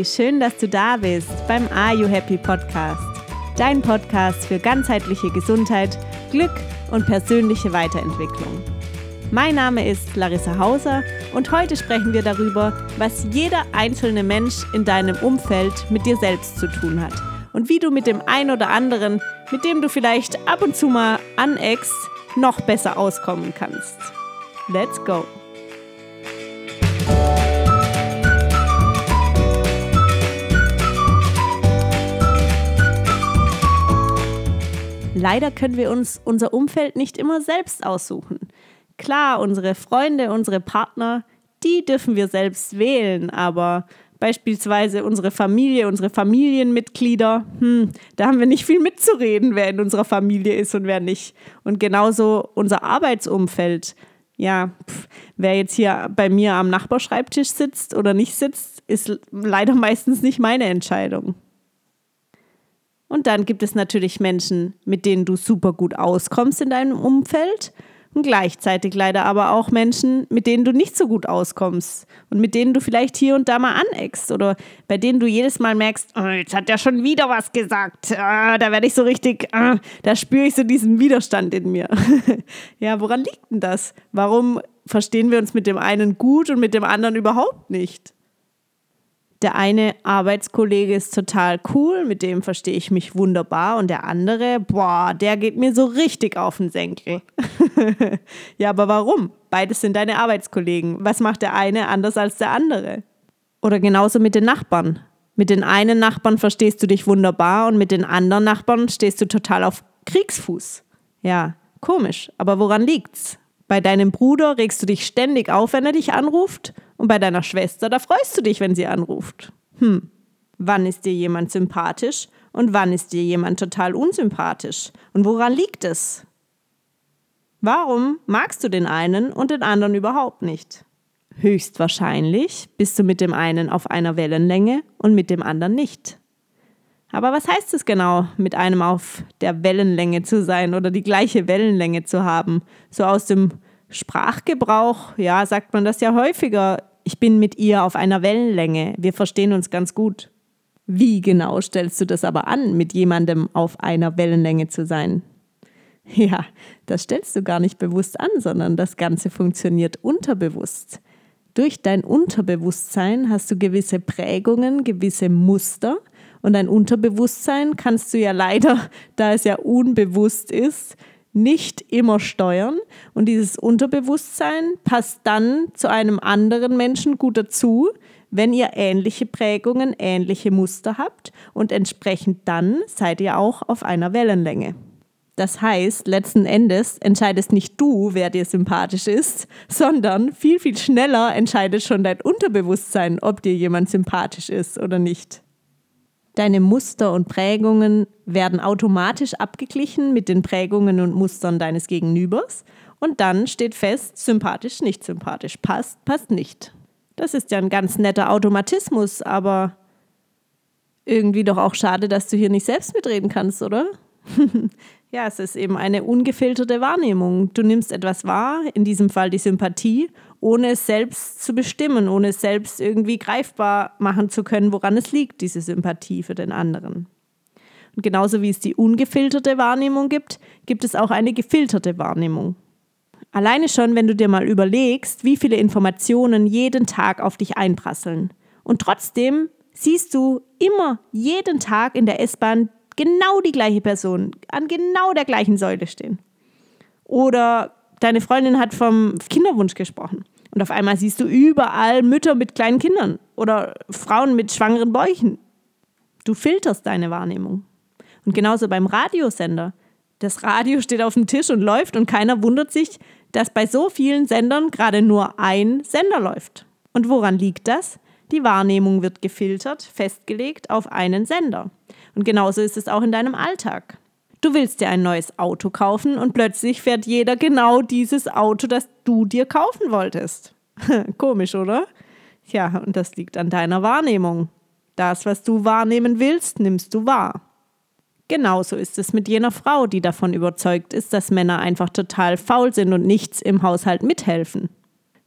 wie schön, dass du da bist beim Are You Happy Podcast. Dein Podcast für ganzheitliche Gesundheit, Glück und persönliche Weiterentwicklung. Mein Name ist Larissa Hauser und heute sprechen wir darüber, was jeder einzelne Mensch in deinem Umfeld mit dir selbst zu tun hat und wie du mit dem einen oder anderen, mit dem du vielleicht ab und zu mal aneckst, noch besser auskommen kannst. Let's go! Leider können wir uns unser Umfeld nicht immer selbst aussuchen. Klar, unsere Freunde, unsere Partner, die dürfen wir selbst wählen, aber beispielsweise unsere Familie, unsere Familienmitglieder, hm, da haben wir nicht viel mitzureden, wer in unserer Familie ist und wer nicht. Und genauso unser Arbeitsumfeld. Ja, pff, wer jetzt hier bei mir am Nachbarschreibtisch sitzt oder nicht sitzt, ist leider meistens nicht meine Entscheidung. Und dann gibt es natürlich Menschen, mit denen du super gut auskommst in deinem Umfeld und gleichzeitig leider aber auch Menschen, mit denen du nicht so gut auskommst und mit denen du vielleicht hier und da mal aneckst oder bei denen du jedes Mal merkst, oh, jetzt hat der schon wieder was gesagt. Ah, da werde ich so richtig, ah, da spüre ich so diesen Widerstand in mir. ja, woran liegt denn das? Warum verstehen wir uns mit dem einen gut und mit dem anderen überhaupt nicht? Der eine Arbeitskollege ist total cool, mit dem verstehe ich mich wunderbar und der andere, boah, der geht mir so richtig auf den Senkel. ja, aber warum? Beides sind deine Arbeitskollegen. Was macht der eine anders als der andere? Oder genauso mit den Nachbarn. Mit den einen Nachbarn verstehst du dich wunderbar und mit den anderen Nachbarn stehst du total auf Kriegsfuß. Ja, komisch, aber woran liegt's? Bei deinem Bruder regst du dich ständig auf, wenn er dich anruft und bei deiner Schwester, da freust du dich, wenn sie anruft. Hm, wann ist dir jemand sympathisch und wann ist dir jemand total unsympathisch? Und woran liegt es? Warum magst du den einen und den anderen überhaupt nicht? Höchstwahrscheinlich bist du mit dem einen auf einer Wellenlänge und mit dem anderen nicht. Aber was heißt es genau, mit einem auf der Wellenlänge zu sein oder die gleiche Wellenlänge zu haben? So aus dem Sprachgebrauch, ja, sagt man das ja häufiger ich bin mit ihr auf einer Wellenlänge, wir verstehen uns ganz gut. Wie genau stellst du das aber an, mit jemandem auf einer Wellenlänge zu sein? Ja, das stellst du gar nicht bewusst an, sondern das Ganze funktioniert unterbewusst. Durch dein Unterbewusstsein hast du gewisse Prägungen, gewisse Muster und dein Unterbewusstsein kannst du ja leider, da es ja unbewusst ist, nicht immer steuern und dieses Unterbewusstsein passt dann zu einem anderen Menschen gut dazu, wenn ihr ähnliche Prägungen, ähnliche Muster habt und entsprechend dann seid ihr auch auf einer Wellenlänge. Das heißt, letzten Endes entscheidest nicht du, wer dir sympathisch ist, sondern viel, viel schneller entscheidet schon dein Unterbewusstsein, ob dir jemand sympathisch ist oder nicht. Deine Muster und Prägungen werden automatisch abgeglichen mit den Prägungen und Mustern deines Gegenübers und dann steht fest, sympathisch, nicht sympathisch, passt, passt nicht. Das ist ja ein ganz netter Automatismus, aber irgendwie doch auch schade, dass du hier nicht selbst mitreden kannst, oder? ja, es ist eben eine ungefilterte Wahrnehmung. Du nimmst etwas wahr, in diesem Fall die Sympathie, ohne es selbst zu bestimmen, ohne es selbst irgendwie greifbar machen zu können, woran es liegt, diese Sympathie für den anderen. Und genauso wie es die ungefilterte Wahrnehmung gibt, gibt es auch eine gefilterte Wahrnehmung. Alleine schon, wenn du dir mal überlegst, wie viele Informationen jeden Tag auf dich einprasseln. Und trotzdem siehst du immer jeden Tag in der S-Bahn genau die gleiche Person an genau der gleichen Säule stehen. Oder deine Freundin hat vom Kinderwunsch gesprochen. Und auf einmal siehst du überall Mütter mit kleinen Kindern oder Frauen mit schwangeren Bäuchen. Du filterst deine Wahrnehmung. Und genauso beim Radiosender. Das Radio steht auf dem Tisch und läuft und keiner wundert sich, dass bei so vielen Sendern gerade nur ein Sender läuft. Und woran liegt das? Die Wahrnehmung wird gefiltert, festgelegt auf einen Sender. Und genauso ist es auch in deinem Alltag. Du willst dir ein neues Auto kaufen und plötzlich fährt jeder genau dieses Auto, das du dir kaufen wolltest. Komisch, oder? Ja, und das liegt an deiner Wahrnehmung. Das, was du wahrnehmen willst, nimmst du wahr. Genauso ist es mit jener Frau, die davon überzeugt ist, dass Männer einfach total faul sind und nichts im Haushalt mithelfen.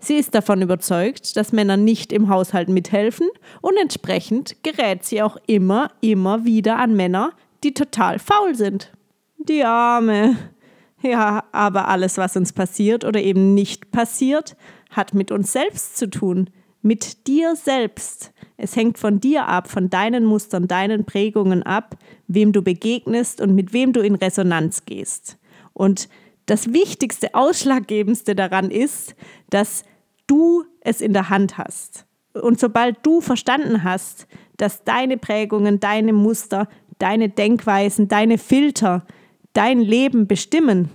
Sie ist davon überzeugt, dass Männer nicht im Haushalt mithelfen und entsprechend gerät sie auch immer, immer wieder an Männer, die total faul sind. Die Arme. Ja, aber alles, was uns passiert oder eben nicht passiert, hat mit uns selbst zu tun. Mit dir selbst. Es hängt von dir ab, von deinen Mustern, deinen Prägungen ab, wem du begegnest und mit wem du in Resonanz gehst. Und das Wichtigste, Ausschlaggebendste daran ist, dass du es in der Hand hast. Und sobald du verstanden hast, dass deine Prägungen, deine Muster, deine Denkweisen, deine Filter dein Leben bestimmen,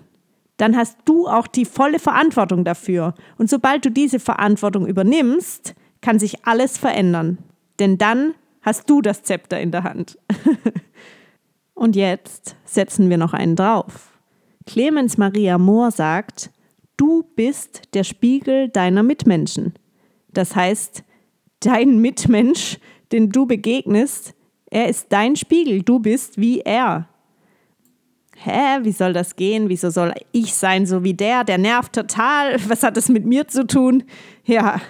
dann hast du auch die volle Verantwortung dafür. Und sobald du diese Verantwortung übernimmst, kann sich alles verändern. Denn dann hast du das Zepter in der Hand. Und jetzt setzen wir noch einen drauf. Clemens Maria Mohr sagt, Du bist der Spiegel deiner Mitmenschen. Das heißt, dein Mitmensch, den du begegnest, er ist dein Spiegel. Du bist wie er. Hä, wie soll das gehen? Wieso soll ich sein so wie der? Der nervt total. Was hat das mit mir zu tun? Ja,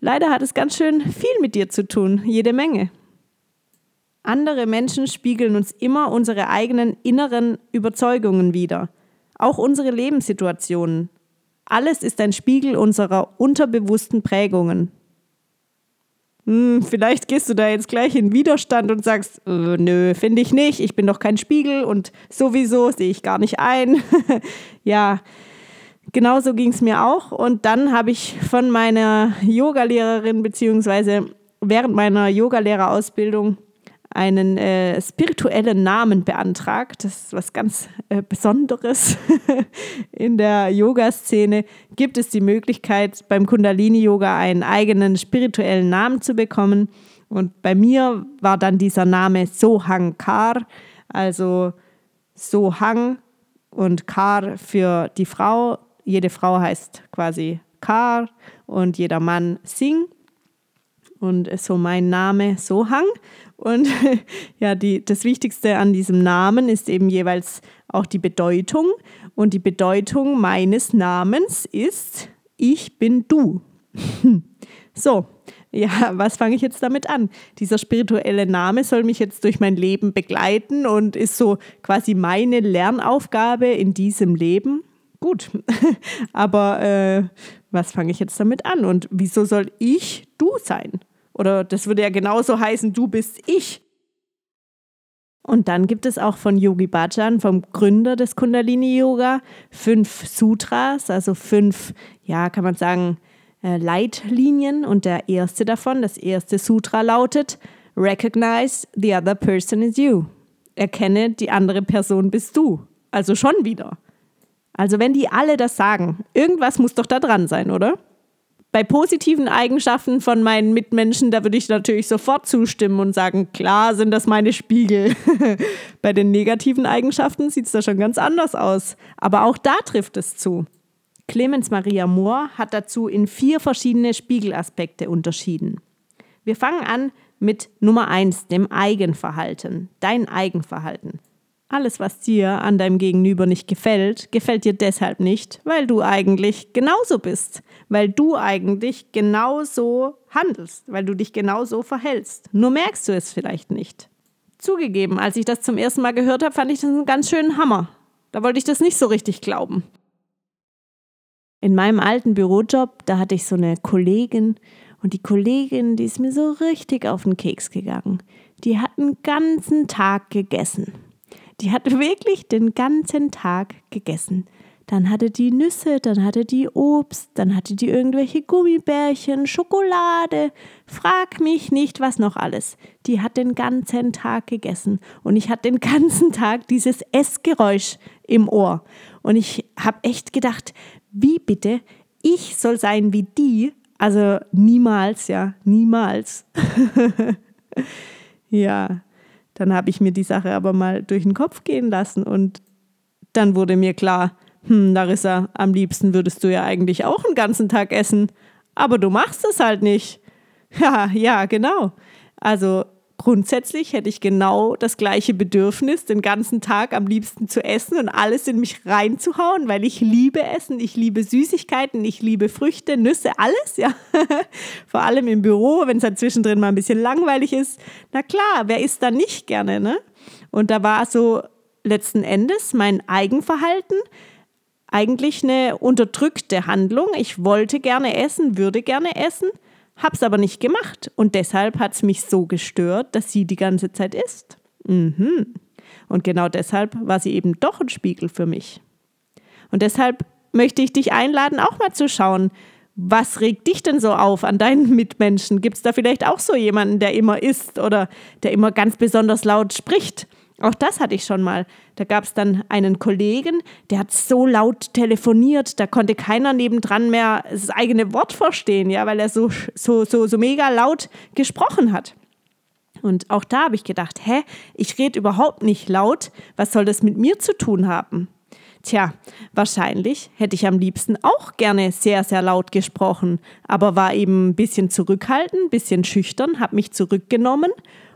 leider hat es ganz schön viel mit dir zu tun. Jede Menge. Andere Menschen spiegeln uns immer unsere eigenen inneren Überzeugungen wider. Auch unsere Lebenssituationen. Alles ist ein Spiegel unserer unterbewussten Prägungen. Hm, vielleicht gehst du da jetzt gleich in Widerstand und sagst, äh, nö, finde ich nicht, ich bin doch kein Spiegel und sowieso sehe ich gar nicht ein. ja, genauso ging es mir auch. Und dann habe ich von meiner Yogalehrerin beziehungsweise während meiner Yogalehrerausbildung einen äh, spirituellen Namen beantragt. Das ist was ganz äh, Besonderes. In der Yoga-Szene gibt es die Möglichkeit, beim Kundalini-Yoga einen eigenen spirituellen Namen zu bekommen. Und bei mir war dann dieser Name Sohang Kar, also Sohang und Kar für die Frau. Jede Frau heißt quasi Kar und jeder Mann Singh. Und so mein Name Sohang. Und ja, die, das Wichtigste an diesem Namen ist eben jeweils auch die Bedeutung. Und die Bedeutung meines Namens ist, ich bin du. so, ja, was fange ich jetzt damit an? Dieser spirituelle Name soll mich jetzt durch mein Leben begleiten und ist so quasi meine Lernaufgabe in diesem Leben. Gut, aber äh, was fange ich jetzt damit an? Und wieso soll ich du sein? Oder das würde ja genauso heißen, du bist ich. Und dann gibt es auch von Yogi Bhajan, vom Gründer des Kundalini Yoga, fünf Sutras, also fünf, ja, kann man sagen, äh, Leitlinien. Und der erste davon, das erste Sutra lautet: Recognize the other person is you. Erkenne, die andere Person bist du. Also schon wieder. Also, wenn die alle das sagen, irgendwas muss doch da dran sein, oder? Bei positiven Eigenschaften von meinen Mitmenschen, da würde ich natürlich sofort zustimmen und sagen, klar sind das meine Spiegel. bei den negativen Eigenschaften sieht es da schon ganz anders aus. Aber auch da trifft es zu. Clemens Maria Mohr hat dazu in vier verschiedene Spiegelaspekte unterschieden. Wir fangen an mit Nummer eins, dem Eigenverhalten, dein Eigenverhalten. Alles, was dir an deinem Gegenüber nicht gefällt, gefällt dir deshalb nicht, weil du eigentlich genauso bist, weil du eigentlich genauso handelst, weil du dich genauso verhältst. Nur merkst du es vielleicht nicht. Zugegeben, als ich das zum ersten Mal gehört habe, fand ich das einen ganz schönen Hammer. Da wollte ich das nicht so richtig glauben. In meinem alten Bürojob, da hatte ich so eine Kollegin und die Kollegin, die ist mir so richtig auf den Keks gegangen. Die hat einen ganzen Tag gegessen. Die hat wirklich den ganzen Tag gegessen. Dann hatte die Nüsse, dann hatte die Obst, dann hatte die irgendwelche Gummibärchen, Schokolade. Frag mich nicht, was noch alles. Die hat den ganzen Tag gegessen und ich hatte den ganzen Tag dieses Essgeräusch im Ohr. Und ich habe echt gedacht, wie bitte, ich soll sein wie die? Also niemals, ja, niemals. ja, dann habe ich mir die Sache aber mal durch den Kopf gehen lassen und dann wurde mir klar, hm, Larissa, am liebsten würdest du ja eigentlich auch einen ganzen Tag essen, aber du machst es halt nicht. Ja, ja, genau. Also grundsätzlich hätte ich genau das gleiche Bedürfnis, den ganzen Tag am liebsten zu essen und alles in mich reinzuhauen, weil ich liebe Essen, ich liebe Süßigkeiten, ich liebe Früchte, Nüsse, alles, ja. Vor allem im Büro, wenn es dann zwischendrin mal ein bisschen langweilig ist. Na klar, wer isst da nicht gerne, ne? Und da war so letzten Endes mein Eigenverhalten eigentlich eine unterdrückte Handlung. Ich wollte gerne essen, würde gerne essen Hab's aber nicht gemacht und deshalb hat es mich so gestört, dass sie die ganze Zeit isst. Mhm. Und genau deshalb war sie eben doch ein Spiegel für mich. Und deshalb möchte ich dich einladen, auch mal zu schauen, was regt dich denn so auf an deinen Mitmenschen? Gibt es da vielleicht auch so jemanden, der immer isst oder der immer ganz besonders laut spricht? Auch das hatte ich schon mal. Da gab es dann einen Kollegen, der hat so laut telefoniert, da konnte keiner nebendran mehr das eigene Wort verstehen, ja, weil er so, so, so, so mega laut gesprochen hat. Und auch da habe ich gedacht, hä, ich rede überhaupt nicht laut, was soll das mit mir zu tun haben? Tja, wahrscheinlich hätte ich am liebsten auch gerne sehr, sehr laut gesprochen, aber war eben ein bisschen zurückhaltend, ein bisschen schüchtern, habe mich zurückgenommen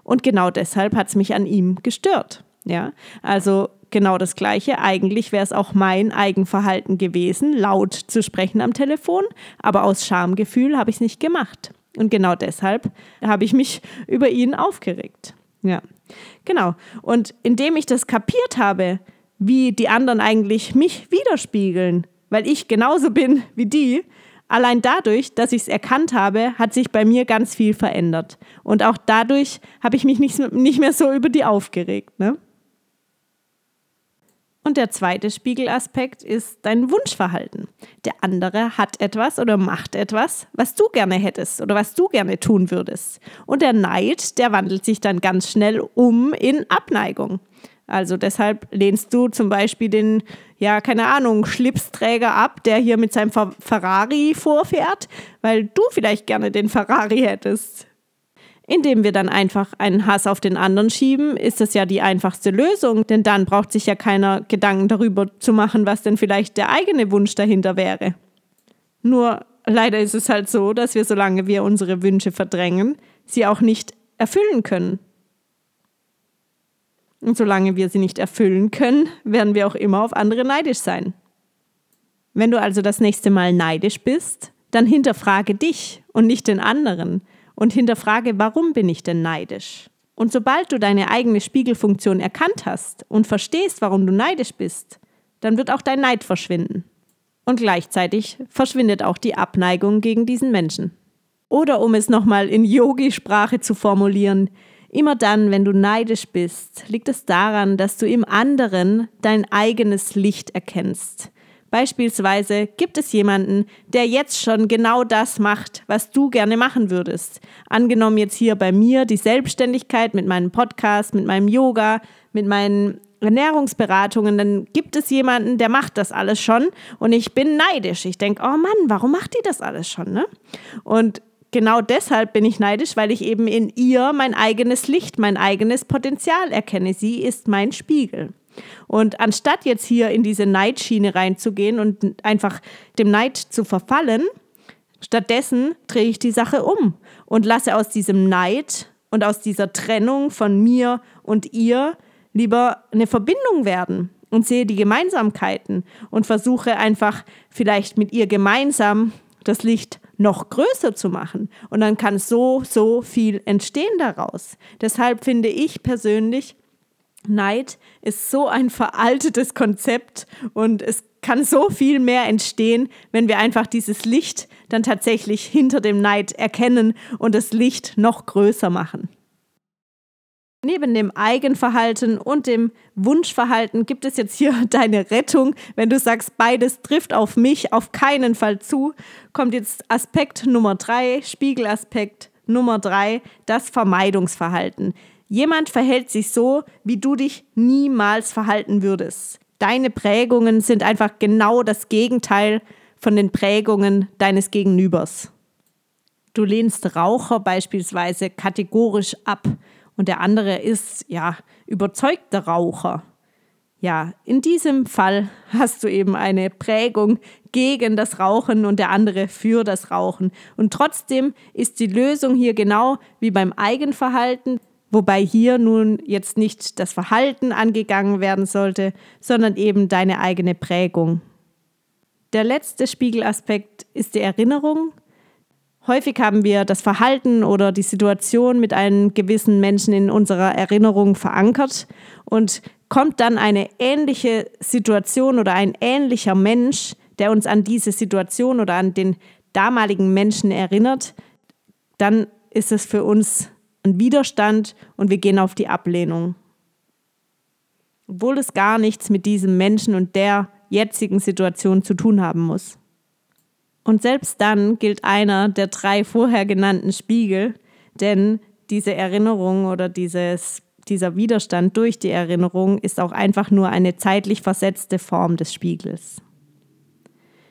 und genau deshalb hat es mich an ihm gestört. Ja, also genau das Gleiche. Eigentlich wäre es auch mein Eigenverhalten gewesen, laut zu sprechen am Telefon, aber aus Schamgefühl habe ich es nicht gemacht. Und genau deshalb habe ich mich über ihn aufgeregt. Ja, genau. Und indem ich das kapiert habe, wie die anderen eigentlich mich widerspiegeln, weil ich genauso bin wie die, Allein dadurch, dass ich es erkannt habe, hat sich bei mir ganz viel verändert. Und auch dadurch habe ich mich nicht, nicht mehr so über die aufgeregt. Ne? Und der zweite Spiegelaspekt ist dein Wunschverhalten. Der andere hat etwas oder macht etwas, was du gerne hättest oder was du gerne tun würdest. Und der Neid, der wandelt sich dann ganz schnell um in Abneigung. Also deshalb lehnst du zum Beispiel den, ja, keine Ahnung, Schlipsträger ab, der hier mit seinem Ferrari vorfährt, weil du vielleicht gerne den Ferrari hättest. Indem wir dann einfach einen Hass auf den anderen schieben, ist das ja die einfachste Lösung, denn dann braucht sich ja keiner Gedanken darüber zu machen, was denn vielleicht der eigene Wunsch dahinter wäre. Nur leider ist es halt so, dass wir, solange wir unsere Wünsche verdrängen, sie auch nicht erfüllen können. Und solange wir sie nicht erfüllen können, werden wir auch immer auf andere neidisch sein. Wenn du also das nächste Mal neidisch bist, dann hinterfrage dich und nicht den anderen und hinterfrage, warum bin ich denn neidisch? Und sobald du deine eigene Spiegelfunktion erkannt hast und verstehst, warum du neidisch bist, dann wird auch dein Neid verschwinden. Und gleichzeitig verschwindet auch die Abneigung gegen diesen Menschen. Oder um es nochmal in Yogi-Sprache zu formulieren, Immer dann, wenn du neidisch bist, liegt es daran, dass du im anderen dein eigenes Licht erkennst. Beispielsweise gibt es jemanden, der jetzt schon genau das macht, was du gerne machen würdest. Angenommen jetzt hier bei mir die Selbstständigkeit mit meinem Podcast, mit meinem Yoga, mit meinen Ernährungsberatungen, dann gibt es jemanden, der macht das alles schon und ich bin neidisch. Ich denke, oh Mann, warum macht die das alles schon? Ne? Und genau deshalb bin ich neidisch, weil ich eben in ihr mein eigenes Licht, mein eigenes Potenzial erkenne. Sie ist mein Spiegel. Und anstatt jetzt hier in diese Neidschiene reinzugehen und einfach dem Neid zu verfallen, stattdessen drehe ich die Sache um und lasse aus diesem Neid und aus dieser Trennung von mir und ihr lieber eine Verbindung werden und sehe die Gemeinsamkeiten und versuche einfach vielleicht mit ihr gemeinsam das Licht noch größer zu machen. Und dann kann so, so viel entstehen daraus. Deshalb finde ich persönlich, Neid ist so ein veraltetes Konzept und es kann so viel mehr entstehen, wenn wir einfach dieses Licht dann tatsächlich hinter dem Neid erkennen und das Licht noch größer machen. Neben dem Eigenverhalten und dem Wunschverhalten gibt es jetzt hier deine Rettung. Wenn du sagst, beides trifft auf mich auf keinen Fall zu, kommt jetzt Aspekt Nummer drei, Spiegelaspekt Nummer drei, das Vermeidungsverhalten. Jemand verhält sich so, wie du dich niemals verhalten würdest. Deine Prägungen sind einfach genau das Gegenteil von den Prägungen deines Gegenübers. Du lehnst Raucher beispielsweise kategorisch ab und der andere ist ja überzeugter Raucher. Ja, in diesem Fall hast du eben eine Prägung gegen das Rauchen und der andere für das Rauchen. Und trotzdem ist die Lösung hier genau wie beim Eigenverhalten, Wobei hier nun jetzt nicht das Verhalten angegangen werden sollte, sondern eben deine eigene Prägung. Der letzte Spiegelaspekt ist die Erinnerung. Häufig haben wir das Verhalten oder die Situation mit einem gewissen Menschen in unserer Erinnerung verankert und kommt dann eine ähnliche Situation oder ein ähnlicher Mensch, der uns an diese Situation oder an den damaligen Menschen erinnert, dann ist es für uns ein Widerstand und wir gehen auf die Ablehnung. Obwohl es gar nichts mit diesem Menschen und der jetzigen Situation zu tun haben muss. Und selbst dann gilt einer der drei vorher genannten Spiegel, denn diese Erinnerung oder dieses, dieser Widerstand durch die Erinnerung ist auch einfach nur eine zeitlich versetzte Form des Spiegels.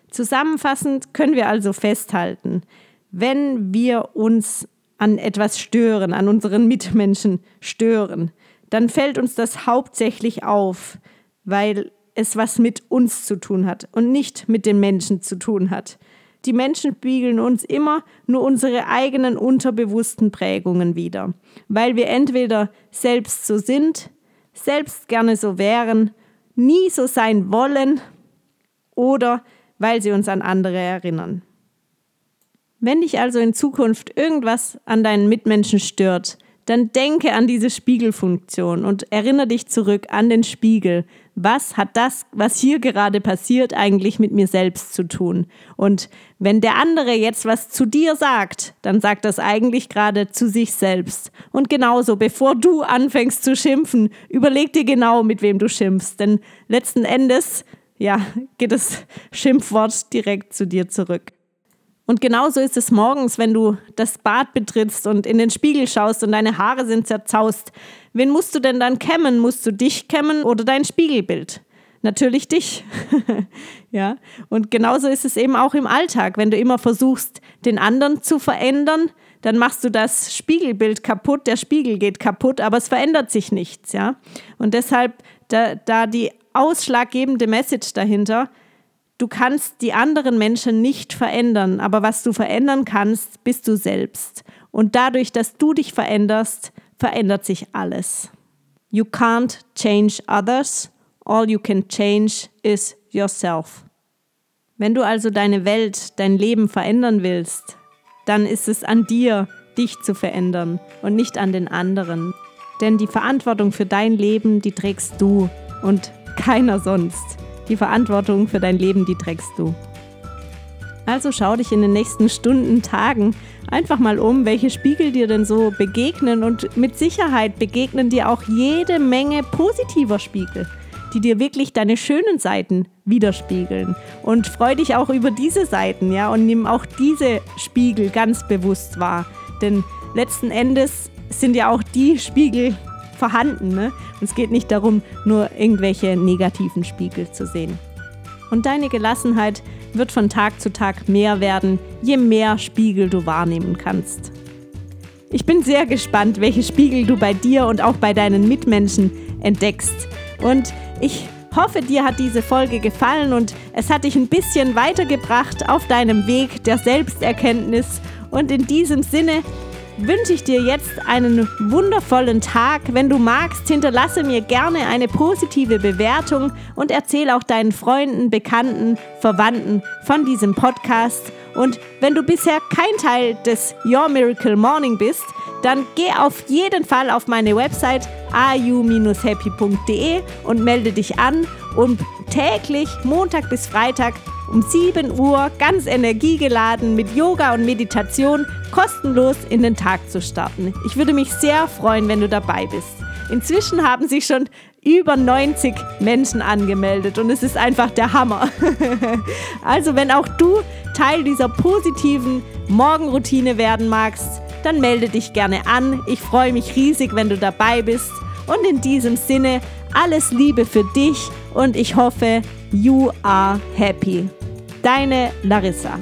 Zusammenfassend können wir also festhalten, wenn wir uns an etwas stören, an unseren Mitmenschen stören, dann fällt uns das hauptsächlich auf, weil es was mit uns zu tun hat und nicht mit den Menschen zu tun hat. Die Menschen spiegeln uns immer nur unsere eigenen unterbewussten Prägungen wider, weil wir entweder selbst so sind, selbst gerne so wären, nie so sein wollen oder weil sie uns an andere erinnern. Wenn dich also in Zukunft irgendwas an deinen Mitmenschen stört, dann denke an diese Spiegelfunktion und erinnere dich zurück an den Spiegel. Was hat das, was hier gerade passiert, eigentlich mit mir selbst zu tun? Und wenn der andere jetzt was zu dir sagt, dann sagt das eigentlich gerade zu sich selbst. Und genauso, bevor du anfängst zu schimpfen, überleg dir genau, mit wem du schimpfst. Denn letzten Endes, ja, geht das Schimpfwort direkt zu dir zurück. Und genauso ist es morgens, wenn du das Bad betrittst und in den Spiegel schaust und deine Haare sind zerzaust. Wen musst du denn dann kämmen? Musst du dich kämmen oder dein Spiegelbild? Natürlich dich. ja. Und genauso ist es eben auch im Alltag. Wenn du immer versuchst, den anderen zu verändern, dann machst du das Spiegelbild kaputt, der Spiegel geht kaputt, aber es verändert sich nichts, ja. Und deshalb da, da die ausschlaggebende Message dahinter, Du kannst die anderen Menschen nicht verändern, aber was du verändern kannst, bist du selbst. Und dadurch, dass du dich veränderst, verändert sich alles. You can't change others, all you can change is yourself. Wenn du also deine Welt, dein Leben verändern willst, dann ist es an dir, dich zu verändern und nicht an den anderen. Denn die Verantwortung für dein Leben, die trägst du und keiner sonst. Die Verantwortung für dein Leben, die trägst du. Also schau dich in den nächsten Stunden, Tagen einfach mal um, welche Spiegel dir denn so begegnen und mit Sicherheit begegnen dir auch jede Menge positiver Spiegel, die dir wirklich deine schönen Seiten widerspiegeln. Und freu dich auch über diese Seiten, ja, und nimm auch diese Spiegel ganz bewusst wahr. Denn letzten Endes sind ja auch die Spiegel vorhanden. Ne? Und es geht nicht darum, nur irgendwelche negativen Spiegel zu sehen. Und deine Gelassenheit wird von Tag zu Tag mehr werden, je mehr Spiegel du wahrnehmen kannst. Ich bin sehr gespannt, welche Spiegel du bei dir und auch bei deinen Mitmenschen entdeckst. Und ich hoffe, dir hat diese Folge gefallen und es hat dich ein bisschen weitergebracht auf deinem Weg der Selbsterkenntnis. Und in diesem Sinne wünsche ich dir jetzt einen wundervollen Tag. Wenn du magst, hinterlasse mir gerne eine positive Bewertung und erzähle auch deinen Freunden, Bekannten, Verwandten von diesem Podcast. Und wenn du bisher kein Teil des Your Miracle Morning bist, dann geh auf jeden Fall auf meine Website ayu-happy.de und melde dich an, um täglich Montag bis Freitag um 7 Uhr ganz energiegeladen mit Yoga und Meditation kostenlos in den Tag zu starten. Ich würde mich sehr freuen, wenn du dabei bist. Inzwischen haben sich schon über 90 Menschen angemeldet und es ist einfach der Hammer. also wenn auch du Teil dieser positiven Morgenroutine werden magst, dann melde dich gerne an. Ich freue mich riesig, wenn du dabei bist. Und in diesem Sinne, alles Liebe für dich und ich hoffe, you are happy. Deine Larissa.